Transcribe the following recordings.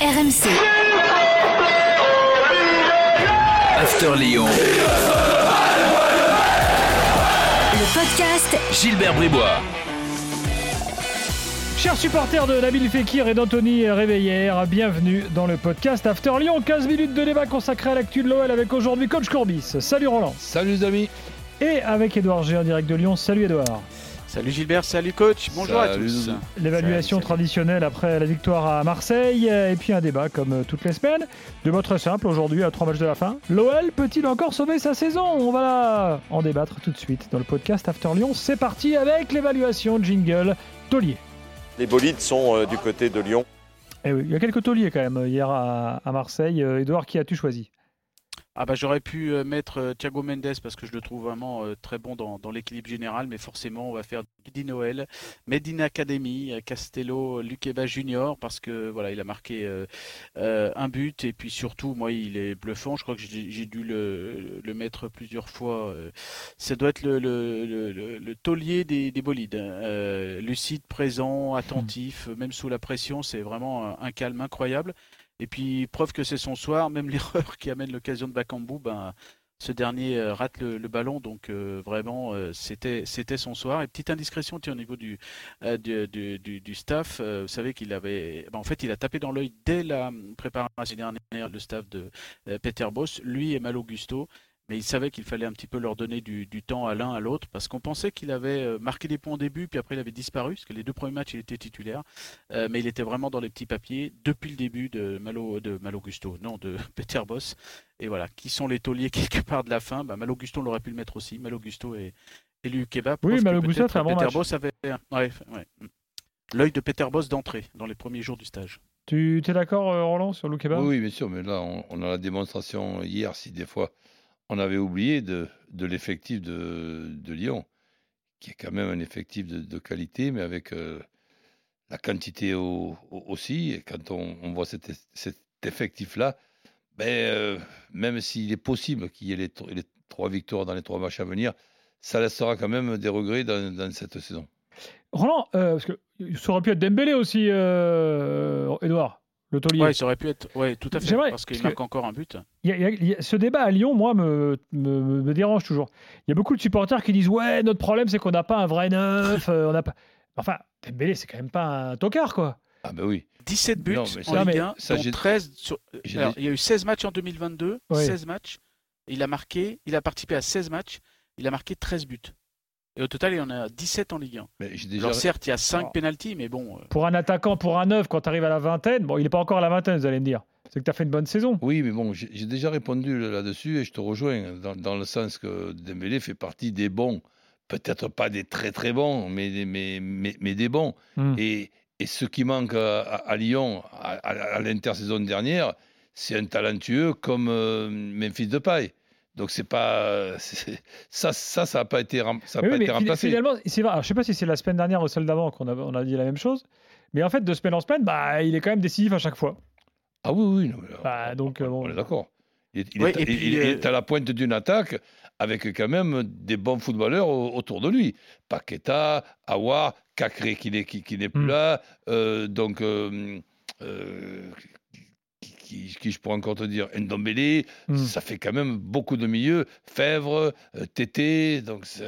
RMC. After Lyon. Le podcast Gilbert Bribois. Chers supporters de Nabil Fekir et d'Anthony Réveillère, bienvenue dans le podcast After Lyon. 15 minutes de débat consacré à l'actu de l'OL avec aujourd'hui Coach Courbis. Salut Roland. Salut les amis. Et avec Edouard G en direct de Lyon. Salut Edouard. Salut Gilbert, salut coach, bonjour Salut, à tous. L'évaluation traditionnelle après la victoire à Marseille et puis un débat comme euh, toutes les semaines. De très simple aujourd'hui à trois matchs de la fin. L'OL peut-il encore sauver sa saison? On va là en débattre tout de suite dans le podcast After Lyon. C'est parti avec l'évaluation jingle Taulier. Les bolides sont euh, du côté de Lyon. Eh oui, il y a quelques tauliers quand même euh, hier à, à Marseille. Euh, Edouard, qui as-tu choisi? Ah bah j'aurais pu euh, mettre euh, Thiago Mendes parce que je le trouve vraiment euh, très bon dans, l'équilibre général, mais forcément on va faire Didi Noël, Medina Academy, Castello, Luqueba Junior parce que voilà il a marqué un but et puis surtout moi il est bluffant. Je crois que j'ai dû le, mettre plusieurs fois. Ça doit être le, le, taulier des, des bolides. Euh, lucide, présent, attentif, même sous la pression, c'est vraiment un calme incroyable. Et puis, preuve que c'est son soir, même l'erreur qui amène l'occasion de Bakambu, ben, ce dernier euh, rate le, ballon, donc euh, vraiment, euh, c'était son soir. Et petite indiscrétion au niveau du, du, du- staff, vous savez qu'il avait, ben, en fait, il a tapé dans l'œil dès la préparation dernière le staff de Peter Boss, lui et Malo Gusto. Mais il savait qu'il fallait un petit peu leur donner du, du temps à l'un à l'autre parce qu'on pensait qu'il avait euh, marqué des points au début, puis après il avait disparu, parce que les deux premiers matchs il était titulaire. Euh, mais il était vraiment dans les petits papiers depuis le début de Malo, de Malo Gusto, non, de Peter Boss. Et voilà, qui sont les tauliers quelque part de la fin? Bah, Malo Gusto, on l'aurait pu le mettre aussi. Malo Gusto et, et Luc Kebab. Oui, Malo Gusto, très bon Peter match. Boss avait un- ouais, ouais. l'œil de Peter Boss d'entrée dans les premiers jours du stage. Tu es d'accord, euh, Roland, sur Loukeba Oui, oui, bien sûr, mais là, on, on a la démonstration hier, si des fois on avait oublié de, l'effectif de, Lyon, qui est quand même un effectif de, qualité, mais avec euh, la quantité au- au- aussi. Et quand on, voit cet, effectif-là, ben, euh, même s'il est possible qu'il y ait les, tro- les trois victoires dans les trois matchs à venir, ça laissera quand même des regrets dans, cette saison. Roland, euh, parce que ça aurait pu être Dembélé aussi, Edouard, le taulier. Ouais, ça aurait pu être, ouais, tout à fait, parce qu'il marque que- encore un but. Il y a- y a- y a- ce débat à Lyon, moi, me, me, me- me dérange toujours. Il y a beaucoup de supporters qui disent Ouais, notre problème, c'est qu'on n'a pas un vrai neuf. euh, on n'a pas... Enfin, Dembélé, c'est quand même pas un tocard, quoi. Ah ben oui. 17 buts Non, mais en ça- Ligue mais 1, ça, dont j'ai- 13 sur... Alors, il y a eu 16 matchs en 2022, Ouais. 16 matchs. Il a marqué, il a participé à 16 matchs, il a marqué 13 buts. Et au total, il y en a 17 en Ligue 1. Mais déjà... Alors certes, il y a 5 Alors- pénalties, mais bon, euh, Pour un attaquant, pour un neuf, quand tu arrives à la vingtaine, bon, il n'est pas encore à la vingtaine, vous allez me dire. C'est que tu as fait une bonne saison. Oui, mais bon, j'ai déjà répondu là-dessus et je te rejoins dans, dans le sens que Dembélé fait partie des bons, peut-être pas des très très bons, mais, des- mais, mais, mais des bons. Hmm. Et, et ce qui manque à, à- à Lyon à, à- à l'intersaison dernière, c'est un talentueux comme euh, Memphis Depay. Donc c'est pas c'est- ça ça ça n'a pas été ça a Mais pas oui, été remplacé. finalement, c'est vrai. Alors, je sais pas si c'est la semaine dernière ou celle d'avant qu'on a, on a dit la même chose. Mais en fait, de semaine en semaine, bah, il est quand même décisif à chaque fois. Ah oui oui, non, mais là, Bah, donc, on, euh, bon. on est d'accord. Il, est- il Ouais, est, et il- puis, il euh, est à la pointe d'une attaque avec quand même des bons footballeurs au- autour de lui. Paqueta, Awa, Cacré qui n'est qui, qui n'est plus Mm. là. euh, donc, euh, euh, qui, je pourrais encore te dire Ndombele, Hmm. ça fait quand même beaucoup de milieux. Fèvre, euh, Tété, donc ça,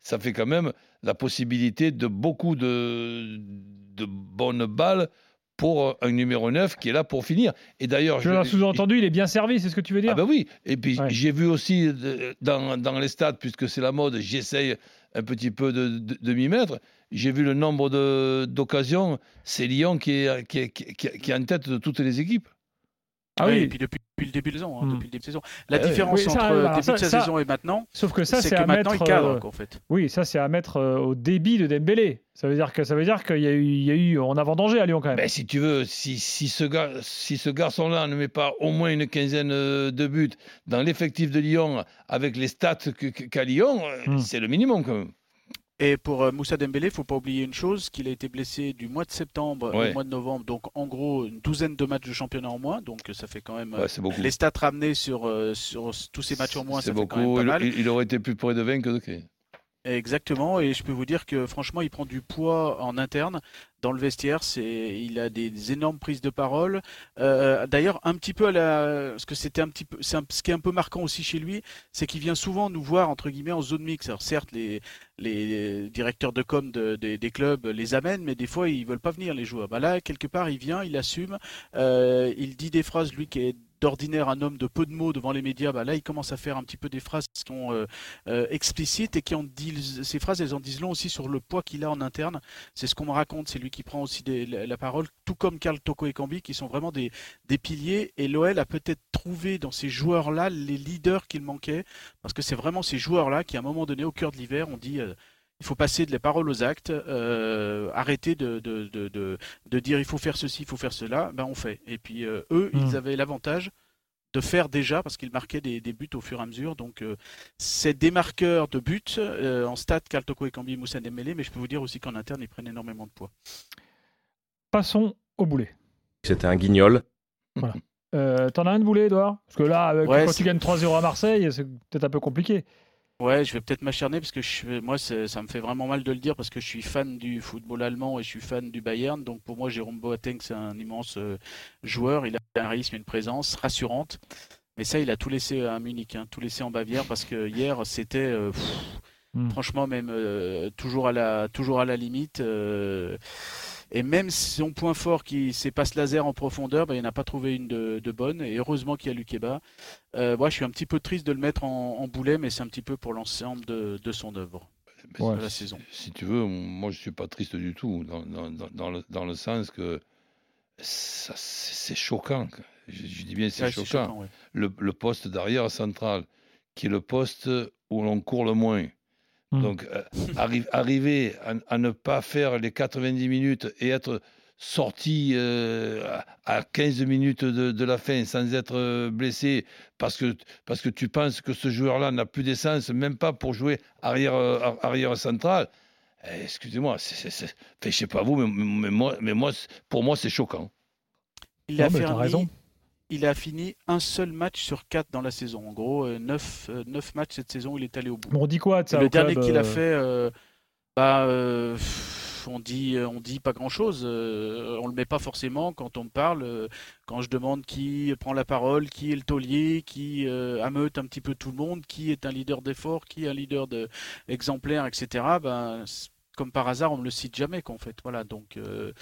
ça fait quand même la possibilité de beaucoup de, de bonnes balles pour un numéro 9 qui est là pour finir. Et d'ailleurs, Je l'ai sous-entendu, il est bien servi, c'est ce que tu veux dire ah ben oui, et puis Ouais. j'ai vu aussi euh, dans, dans les stades, puisque c'est la mode, j'essaye un petit peu de, de- de m'y mettre. J'ai vu le nombre d'occasions, c'est Lyon qui est, qui, est, qui est- qui est en tête de toutes les équipes. Ah oui. et puis depuis, depuis le début de saison, hein, Hmm. depuis le début de saison. La Ouais, différence oui, ça, entre alors, début ça- de sa ça- saison et maintenant, Sauf que ça, c'est que à maintenant mettre. il cadre, euh, quoi, en fait. Oui, ça, c'est à mettre euh, au débit de Dembélé. Ça veut dire que ça veut dire qu'il y a eu, il y a eu on a vendangé à Lyon quand même. Ben, si tu veux, si, si ce, gars, si ce garçon-là ne met pas au moins une quinzaine euh, de buts dans l'effectif de Lyon, avec les stats que- qu'a Lyon, Hmm. c'est le minimum quand même. Et pour euh, Moussa Dembélé, il faut pas oublier une chose, qu'il a été blessé du mois de septembre Ouais. au mois de novembre, donc en gros une douzaine de matchs de championnat en moins, donc ça fait quand même euh, Ouais, les stats ramenés sur, euh, sur tous ces matchs en moins, C'est ça fait quand même beaucoup. pas Il, mal. il- il aurait été plus près de 20 que de 15. Exactement, et je peux vous dire que franchement, il prend du poids en interne dans le vestiaire. C'est, il a des, énormes prises de parole. Euh, d'ailleurs, un petit peu à la, ce que c'était un petit peu, c'est ce qui est un peu marquant aussi chez lui, c'est qu'il vient souvent nous voir entre guillemets en zone mix. Alors certes, les, les directeurs de com des clubs les amènent, mais des fois ils veulent pas venir les joueurs. Bah là, quelque part, il vient, il assume, euh, il dit des phrases lui qui est d'ordinaire un homme de peu de mots devant les médias, bah là il commence à faire un petit peu des phrases qui sont euh, euh, explicites et qui en disent, ces phrases elles en disent long aussi sur le poids qu'il a en interne. C'est ce qu'on me raconte, c'est lui qui prend aussi la, parole, tout comme Karl Toko et Cambi qui sont vraiment des, piliers et l'OL a peut-être trouvé dans ces joueurs-là les leaders qu'il manquait parce que c'est vraiment ces joueurs-là qui à un moment donné au cœur de l'hiver ont dit euh, il faut passer de les paroles aux actes, euh, arrêter de, de, de, de, dire il faut faire ceci, il faut faire cela, ben on fait. Et puis euh, eux, ils hmm. avaient l'avantage de faire déjà parce qu'ils marquaient des, des, buts au fur et à mesure. Donc euh, c'est des marqueurs de buts en stade Kaltoko et Kambi, Moussa Dembélé, mais je peux vous dire aussi qu'en interne, ils prennent énormément de poids. Passons au boulet. C'était un guignol. Voilà. T'en as un de boulet, Edouard? Parce que là, quand tu gagnes 3-0 à Marseille, c'est peut-être un peu compliqué. Ouais, je vais peut-être m'acharner parce que je, moi, ça me fait vraiment mal de le dire parce que je suis fan du football allemand et je suis fan du Bayern. Donc pour moi, Jérôme Boateng, c'est un immense euh, joueur. Il a un rythme, une présence rassurante. Mais ça, il a tout laissé à Munich, hein, tout laissé en Bavière parce que hier, c'était euh, hmm. franchement même euh, toujours à la toujours à la limite. Et même son point fort qui c'est passe laser en profondeur, ben, il n'a pas trouvé une de, bonne. Et heureusement qu'il y a Lukeba. Euh, moi, je suis un petit peu triste de le mettre en, boulet, mais c'est un petit peu pour l'ensemble de, son œuvre. la saison. Si tu veux, moi je suis pas triste du tout, dans, le, sens que c'est choquant. Je, dis bien c'est choquant. le, poste d'arrière central, qui est le poste où l'on court le moins, Hmm. Donc, euh, arriver à, ne pas faire les 90 minutes et être sorti euh, à 15 minutes de, la fin sans être euh, blessé parce que, parce que tu penses que ce joueur-là n'a plus d'essence, même pas pour jouer arrière, arrière central. Eh, excusez-moi, je sais pas vous, mais, moi, mais moi, pour moi, c'est choquant. Il a fait raison il a fini un seul match sur quatre dans la saison. En gros, 9, euh, euh, matchs cette saison, il est allé au bout. on dit quoi de ça Le dernier qu'il a euh fait, bah, on dit, on dit pas grand chose. on le met pas forcément quand on me parle. quand je demande qui prend la parole, qui est le taulier, qui ameute un petit peu tout le monde, qui est un leader d'effort, qui est un leader de exemplaire, etc. Ben, comme par hasard, on ne le cite jamais, qu'en fait. Voilà, donc euh,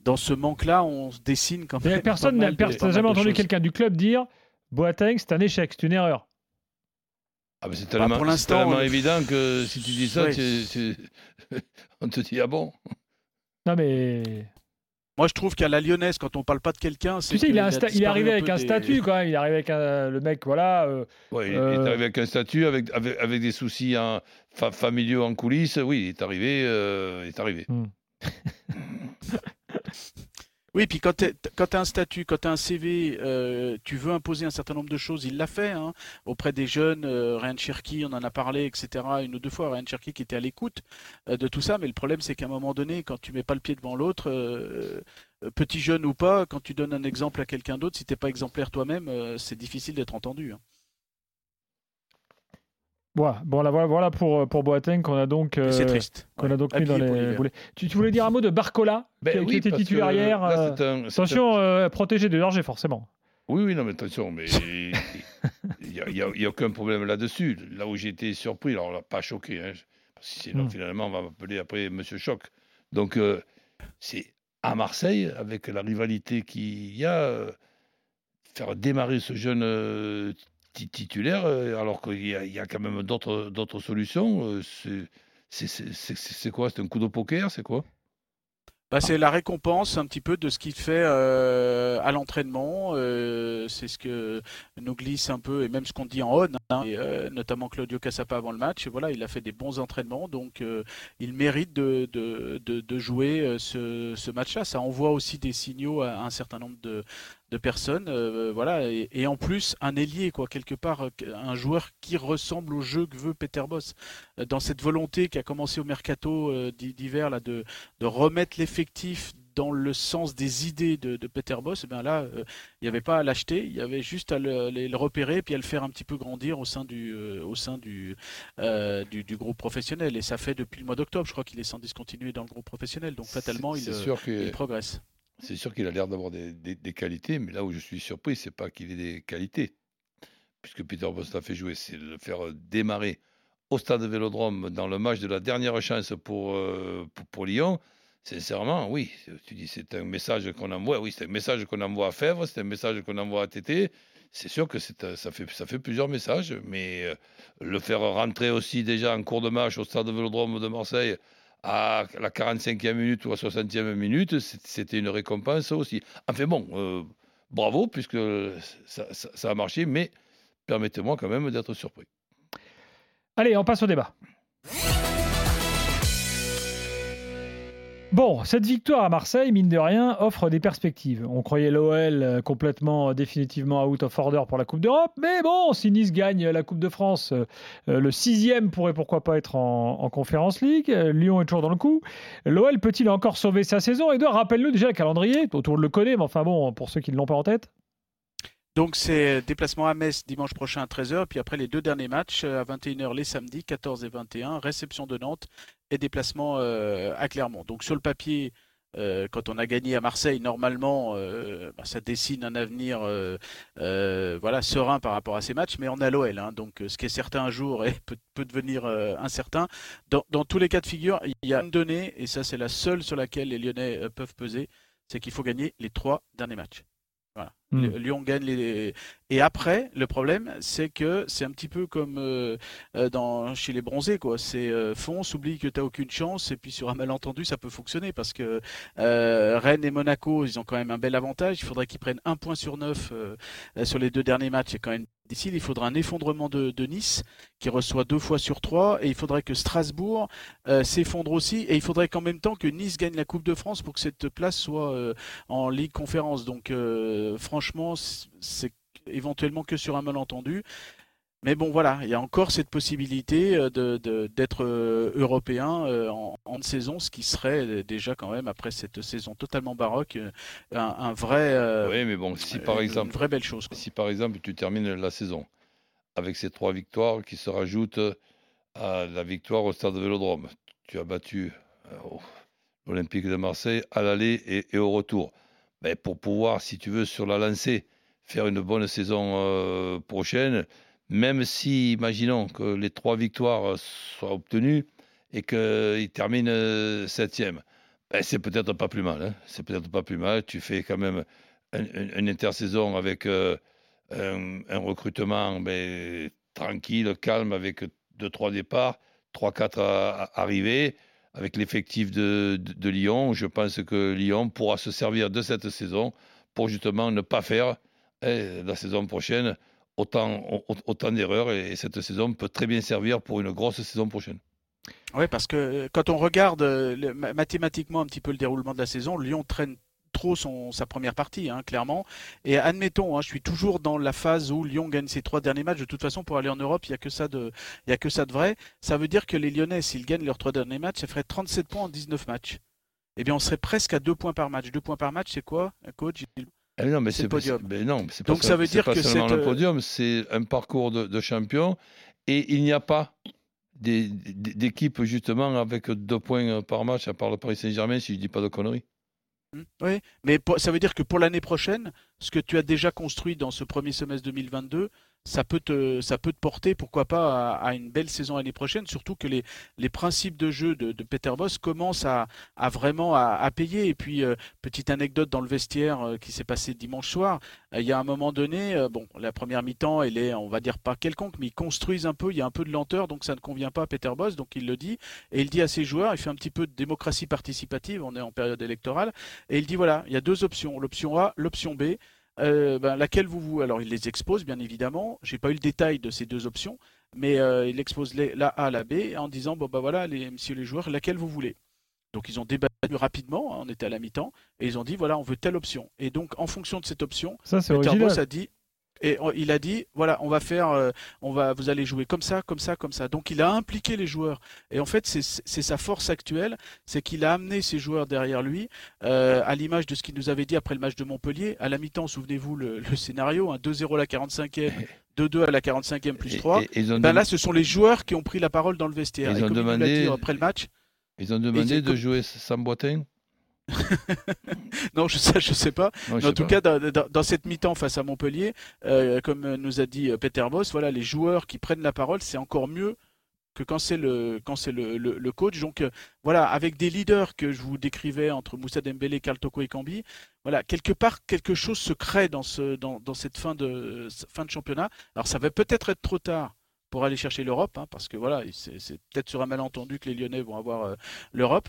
dans ce manque-là, on se dessine quand même. personne n'a jamais entendu quelqu'un du club dire Boateng, c'est un échec, c'est une erreur. Ah c'est bah, tellement, tellement évident que si tu dis ça, on te dit ah bon? Non mais moi, je trouve qu'à la lyonnaise, quand on parle pas de quelqu'un, c'est. Tu sais, il, est arrivé avec un statut quand même. Il est arrivé avec le mec, voilà. Euh, oui, il est euh, arrivé avec un statut, avec, avec, des soucis en, familiaux en coulisses. Oui, il est arrivé. Euh, il est arrivé. Hmm. Oui, puis quand tu as un statut, quand tu as un CV, euh, tu veux imposer un certain nombre de choses. Il l'a fait hein, auprès des jeunes. Euh, Ryan Cherky, on en a parlé, etc. Une ou deux fois, Ryan Cherky qui était à l'écoute euh, de tout ça. Mais le problème, c'est qu'à un moment donné, quand tu mets pas le pied devant l'autre, euh, petit jeune ou pas, quand tu donnes un exemple à quelqu'un d'autre, si tu n'es pas exemplaire toi-même, c'est difficile d'être entendu. Hein. Voilà, bon, voilà, voilà pour, pour Boateng qu'on a donc, euh, triste. Qu'on a donc mis dans les boulets. Tu, voulais dire un mot de Barcola, ben qui, était titulaire hier euh, Attention, euh, protégé de danger, forcément. Oui, oui, non, mais attention, mais il n'y a, aucun problème là-dessus. Là où j'ai été surpris, alors là, pas choqué, hein, parce que sinon, hmm. finalement, on va m'appeler après Monsieur Choc. Donc, c'est à Marseille, avec la rivalité qu'il y a, faire démarrer ce jeune titulaire, euh, alors qu'il y, y, a quand même d'autres solutions. Euh, c'est quoi? C'est un coup de poker C'est quoi? Bah, c'est la récompense un petit peu de ce qu'il fait euh, à l'entraînement. c'est ce que nous glisse un peu, et même ce qu'on dit en on, hein, notamment Claudio Cassapa avant le match. Voilà, il a fait des bons entraînements, donc il mérite de, de, de, jouer ce, ce match-là. Ça envoie aussi des signaux à un certain nombre de, de personnes, euh, voilà, et, en plus un ailier quoi, quelque part, euh, un joueur qui ressemble au jeu que veut Peter Boss, euh, dans cette volonté qui a commencé au mercato d'hiver là de, de remettre l'effectif dans le sens des idées de, Peter Boss, eh bien là, il n'y avait pas à l'acheter, il y avait juste à le, le, repérer puis à le faire un petit peu grandir au sein du, au sein du, du, groupe professionnel. Et ça fait depuis le mois d'octobre, je crois qu'il est sans discontinuer dans le groupe professionnel. Donc fatalement, il, il progresse. C'est sûr qu'il a l'air d'avoir des, qualités, mais là où je suis surpris, c'est pas qu'il ait des qualités. Puisque Peter Boss l'a fait jouer, c'est le faire démarrer au stade de Vélodrome dans le match de la dernière chance pour, euh, pour, Lyon. Sincèrement, oui, tu dis c'est un message qu'on envoie, oui, c'est un message qu'on envoie à Fèvre, c'est un message qu'on envoie à Tété. C'est sûr que ça fait, ça fait plusieurs messages, mais euh, le faire rentrer aussi déjà en cours de match au stade de Vélodrome de Marseille à la 45e minute ou à 60e minute, c'était une récompense aussi. Enfin bon, euh, bravo, puisque ça, a marché, mais permettez-moi quand même d'être surpris. Allez, on passe au débat. Bon, cette victoire à Marseille, mine de rien, offre des perspectives. On croyait l'OL euh, complètement, euh, définitivement out of order pour la Coupe d'Europe, mais bon, si Nice gagne la Coupe de France, euh, le sixième pourrait pourquoi pas être en, en Conférence League. Lyon est toujours dans le coup. L'OL peut-il encore sauver sa saison? Edouard, rappelle-nous déjà le calendrier. Autour de le connaît, mais enfin bon, pour ceux qui ne l'ont pas en tête. Donc c'est déplacement à Metz dimanche prochain à 13h, puis après les deux derniers matchs à 21h les samedis, 14 et 21, réception de Nantes et déplacement euh, à Clermont. Donc sur le papier, euh, quand on a gagné à Marseille, normalement, euh, bah, ça dessine un avenir voilà, serein par rapport à ces matchs, mais on a l'OL. Hein. donc ce qui est certain un jour et peut, devenir incertain. Dans, dans, tous les cas de figure, il y a une donnée, et ça c'est la seule sur laquelle les Lyonnais peuvent peser, c'est qu'il faut gagner les trois derniers matchs. Hmm. Lyon gagne les. Et après, le problème, c'est que c'est un petit peu comme euh, euh, dans, chez les bronzés, quoi. C'est euh, fonce, oublie que tu n'as aucune chance, et puis sur un malentendu, ça peut fonctionner parce que Rennes et Monaco, ils ont quand même un bel avantage. Il faudrait qu'ils prennent un point sur neuf sur les deux derniers matchs. C'est quand même difficile. Il faudra un effondrement de, Nice qui reçoit deux fois sur trois, et il faudrait que Strasbourg s'effondre aussi, et il faudrait qu'en même temps que Nice gagne la Coupe de France pour que cette place soit en Ligue Conférence. Donc, franchement, c'est éventuellement que sur un malentendu. Mais bon, voilà, il y a encore cette possibilité euh, d'être euh, européen euh, en, en, saison, ce qui serait déjà quand même, après cette saison totalement baroque, un, vrai. oui, mais bon, si par exemple. Une vraie belle chose. Si par exemple tu termines la saison avec ces trois victoires qui se rajoutent à la victoire au stade de Vélodrome, tu as battu l'Olympique de Marseille à l'aller et, au retour. Ben, pour pouvoir, si tu veux, sur la lancée, faire une bonne saison euh, prochaine, même si, imaginons que les trois victoires soient obtenues et qu'ils terminent euh, septième, ben, c'est peut-être pas plus mal. Hein. C'est peut-être pas plus mal. Tu fais quand même une, intersaison avec euh, un, recrutement ben, tranquille, calme, avec deux, trois départs, trois, quatre arrivées avec l'effectif de, Lyon. Je pense que Lyon pourra se servir de cette saison pour justement ne pas faire eh, la saison prochaine autant, d'erreurs. Et cette saison peut très bien servir pour une grosse saison prochaine. Oui, parce que euh, quand on regarde euh, mathématiquement un petit peu le déroulement de la saison, Lyon traîne trop son, sa première partie, hein, clairement. Et admettons, hein, je suis toujours dans la phase où Lyon gagne ses trois derniers matchs. De toute façon, pour aller en Europe, il n'y a, a que ça de vrai. Ça veut dire que les Lyonnais, s'ils gagnent leurs trois derniers matchs, ça ferait 37 points en 19 matchs. Eh bien, on serait presque à deux points par match. Deux points par match, c'est quoi, coach? Ah non, mais c'est le podium. Mais non, c'est Donc ça, veut dire pas que seulement le podium, c'est un parcours de, de champion et il n'y a pas d'équipe justement avec deux points par match à part le Paris Saint-Germain, si je ne dis pas de conneries. Mmh. Oui, mais ça veut dire que pour l'année prochaine, ce que tu as déjà construit dans ce premier semestre 2022, ça peut te, ça peut te porter, pourquoi pas, à, une belle saison l'année prochaine, surtout que les, les principes de jeu de, Peter Boss commencent à, à vraiment à, payer. Et puis, euh, petite anecdote dans le vestiaire euh, qui s'est passé dimanche soir, euh, il y a un moment donné, bon, la première mi-temps, elle est, on va dire, pas quelconque, mais ils construisent un peu, il y a un peu de lenteur, donc ça ne convient pas à Peter Boss, donc il le dit. Et il dit à ses joueurs, il fait un petit peu de démocratie participative, on est en période électorale, et il dit, voilà, il y a deux options, l'option A, l'option B. Euh, ben, laquelle vous vous alors il les expose bien évidemment. J'ai pas eu le détail de ces deux options mais euh, il expose la A la B en disant bon bah voilà les messieurs les joueurs laquelle vous voulez. Donc ils ont débattu rapidement hein, on était à la mi-temps et ils ont dit voilà on veut telle option. Et donc en fonction de cette option ça c'est original. a dit Et il a dit, voilà, on va faire, euh, on va, vous allez jouer comme ça, comme ça, comme ça. Donc il a impliqué les joueurs. Et en fait, c'est c'est sa force actuelle, c'est qu'il a amené ses joueurs derrière lui, euh, à l'image de ce qu'il nous avait dit après le match de Montpellier. À la mi-temps, souvenez-vous le, le scénario, hein, 2-0 à la 45e, 2-2 à la 45e plus Et- 3. et- et ils, ont Ben là, ce sont les joueurs qui ont pris la parole dans le vestiaire. Ils Et ont comme demandé- après le match, ils ont demandé de comme- jouer sans Boitin non, je sais, je sais pas. Non, je Mais en sais tout pas. cas, dans, dans- dans cette mi-temps face à Montpellier, euh, comme nous a dit euh, Peter Boss, voilà, les joueurs qui prennent la parole, c'est encore mieux que quand c'est le quand c'est le, le- le coach. Donc euh, voilà, avec des leaders que je vous décrivais entre Moussa Dembélé, Karl Toko et Kambi, voilà, quelque part quelque chose se crée dans ce dans, dans cette fin de fin de championnat. Alors ça va peut-être être trop tard pour aller chercher l'Europe, hein, parce que voilà, c'est c'est peut-être sur un malentendu que les Lyonnais vont avoir euh, l'Europe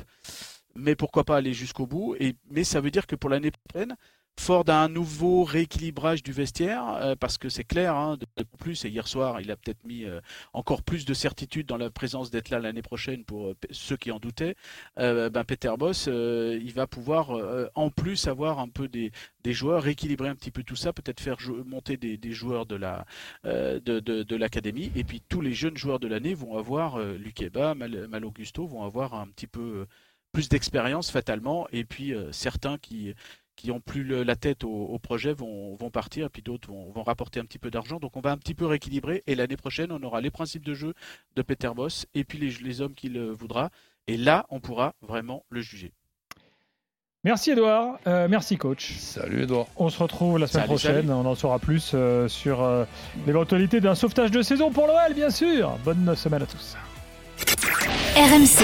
mais pourquoi pas aller jusqu'au bout. Et, mais ça veut dire que pour l'année prochaine, fort d'un nouveau rééquilibrage du vestiaire, euh, parce que c'est clair, hein, de, plus, et hier soir, il a peut-être mis euh, encore plus de certitude dans la présence d'être là l'année prochaine pour euh, ceux qui en doutaient, euh, ben Peter Boss, euh, il va pouvoir en plus avoir un peu des, des joueurs, rééquilibrer un petit peu tout ça, peut-être faire monter des, des joueurs de la de, de, de l'académie, et puis tous les jeunes joueurs de l'année vont avoir, Lukeba, Mal, Mal Augusto, vont avoir un petit peu plus d'expérience fatalement, et puis euh, certains qui qui ont plus le- la tête au, au projet vont, vont partir, et puis d'autres vont, vont rapporter un petit peu d'argent. Donc on va un petit peu rééquilibrer, et l'année prochaine, on aura les principes de jeu de Peter Boss, et puis les, les hommes qu'il euh, voudra, et là, on pourra vraiment le juger. Merci Edouard, Euh, merci coach. Salut Edouard. On se retrouve la semaine Salut, prochaine, salut. on en saura plus euh, sur euh, l'éventualité d'un sauvetage de saison pour l'OL, bien sûr. Bonne semaine à tous. RMC,